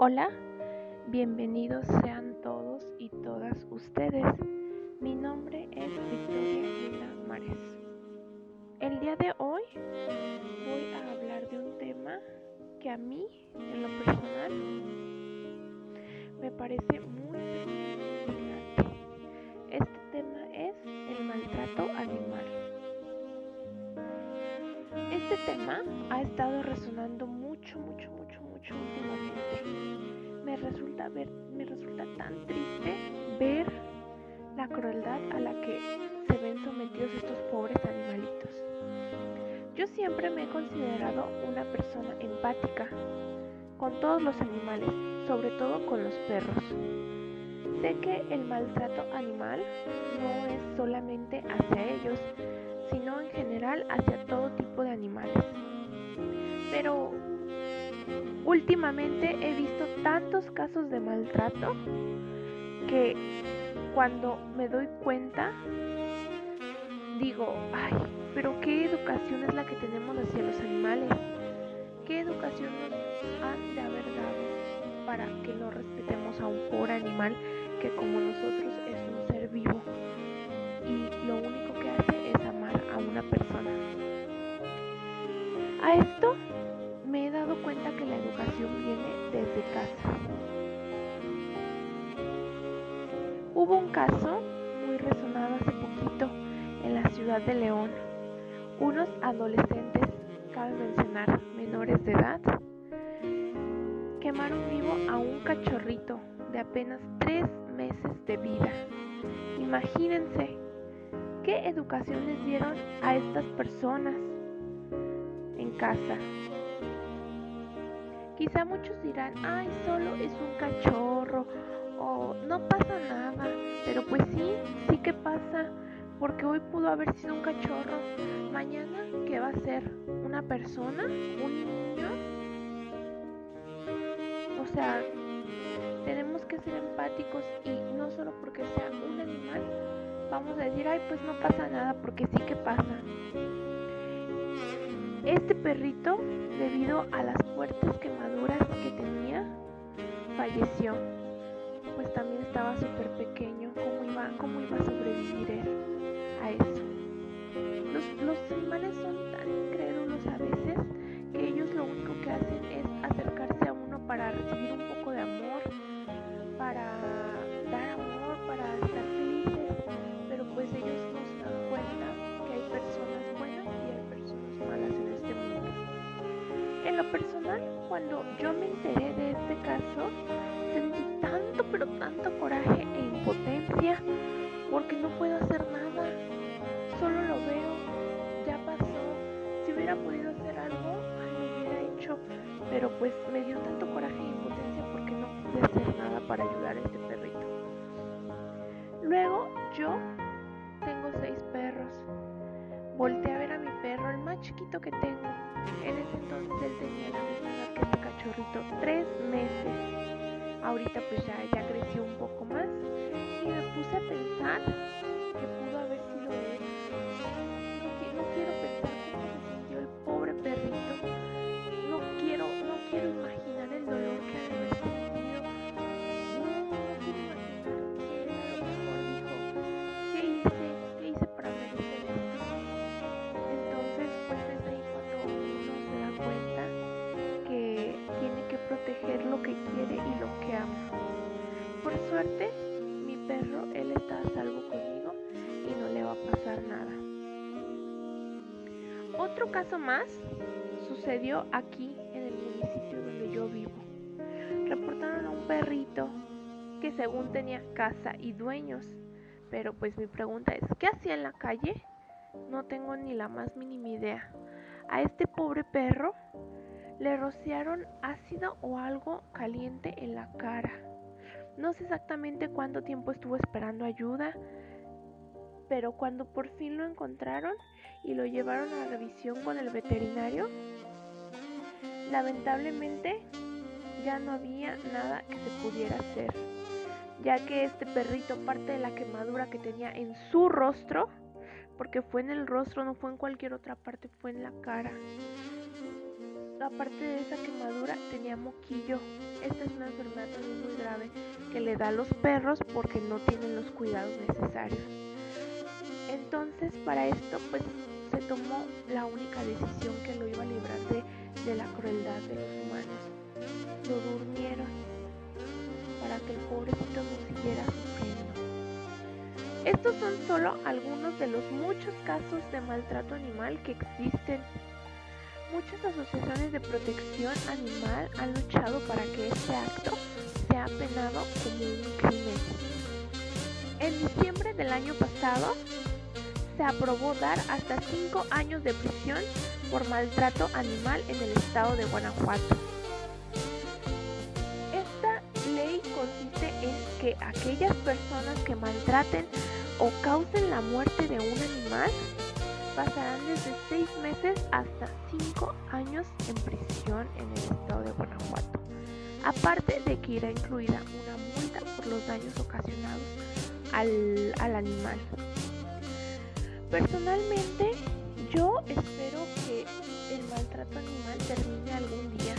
Hola, bienvenidos sean todos y todas ustedes. Mi nombre es Victoria Lina Mares. El día de hoy voy a hablar de un tema que a mí, en lo personal, me parece muy indignante. Este tema es el maltrato animal. Este tema ha estado resonando mucho, mucho, mucho, mucho últimamente. Me resulta, ver, me resulta tan triste ver la crueldad a la que se ven sometidos estos pobres animalitos. Yo siempre me he considerado una persona empática con todos los animales, sobre todo con los perros. Sé que el maltrato animal no es solamente hacia ellos, sino en general hacia todo tipo de animales. Pero últimamente he visto tantos casos de maltrato que cuando me doy cuenta digo, ay, pero qué educación es la que tenemos hacia los animales, qué educación nos han de haber dado para que no respetemos a un pobre animal que como nosotros es un ser vivo y lo único que hace es amar a una persona. A esto casa. Hubo un caso muy resonado hace poquito en la ciudad de León. Unos adolescentes, cabe mencionar, menores de edad, quemaron vivo a un cachorrito de apenas tres meses de vida. Imagínense qué educación les dieron a estas personas en casa. Quizá muchos dirán, ay, solo es un cachorro o no pasa nada, pero pues sí, sí que pasa, porque hoy pudo haber sido un cachorro, mañana, ¿qué va a ser? ¿Una persona? ¿Un niño? O sea, tenemos que ser empáticos y no solo porque sea un animal, vamos a decir, ay, pues no pasa nada, porque sí que pasa. Este perrito, debido a las fuertes quemaduras que tenía, falleció. Pues también estaba súper pequeño. ¿Cómo iba, ¿Cómo iba a sobrevivir él a eso? Los, los animales son En lo personal, cuando yo me enteré de este caso, sentí tanto, pero tanto coraje e impotencia porque no puedo hacer nada. Solo lo veo, ya pasó. Si hubiera podido hacer algo, lo hubiera hecho. Pero pues me dio tanto coraje e impotencia porque no pude hacer nada para ayudar a este perrito. Luego yo tengo seis perros. Volteé a ver a perro, el más chiquito que tengo. En ese entonces él tenía la misma edad que este cachorrito, tres meses. Ahorita pues ya, ya creció un poco más y me puse a pensar Por suerte, mi perro, él está a salvo conmigo y no le va a pasar nada. Otro caso más sucedió aquí en el municipio donde yo vivo. Reportaron a un perrito que según tenía casa y dueños. Pero pues mi pregunta es, ¿qué hacía en la calle? No tengo ni la más mínima idea. A este pobre perro le rociaron ácido o algo caliente en la cara. No sé exactamente cuánto tiempo estuvo esperando ayuda, pero cuando por fin lo encontraron y lo llevaron a revisión con el veterinario, lamentablemente ya no había nada que se pudiera hacer, ya que este perrito, parte de la quemadura que tenía en su rostro, porque fue en el rostro, no fue en cualquier otra parte, fue en la cara. Aparte de esa quemadura, tenía moquillo. Esta es una enfermedad también muy grave que le da a los perros porque no tienen los cuidados necesarios. Entonces, para esto, pues se tomó la única decisión que lo iba a librar de, de la crueldad de los humanos. Lo durmieron para que el pobrecito no siguiera sufriendo. Estos son solo algunos de los muchos casos de maltrato animal que existen. Muchas asociaciones de protección animal han luchado para que este acto sea penado como un crimen. En diciembre del año pasado, se aprobó dar hasta 5 años de prisión por maltrato animal en el estado de Guanajuato. Esta ley consiste en que aquellas personas que maltraten o causen la muerte de un animal pasarán desde 6 meses hasta 5 años en prisión en el estado de Guanajuato. Aparte de que irá incluida una multa por los daños ocasionados al, al animal. Personalmente, yo espero que el maltrato animal termine algún día.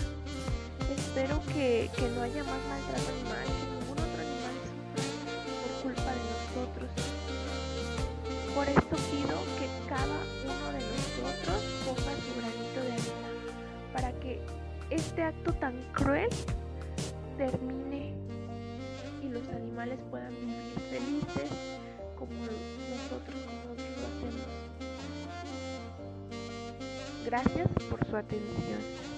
Espero que, no haya más maltrato animal, que ningún otro animal sufra por culpa de nosotros. Por esto pido que cada uno de nosotros ponga su granito de arena para que este acto tan cruel termine y los animales puedan vivir felices como nosotros Gracias por su atención.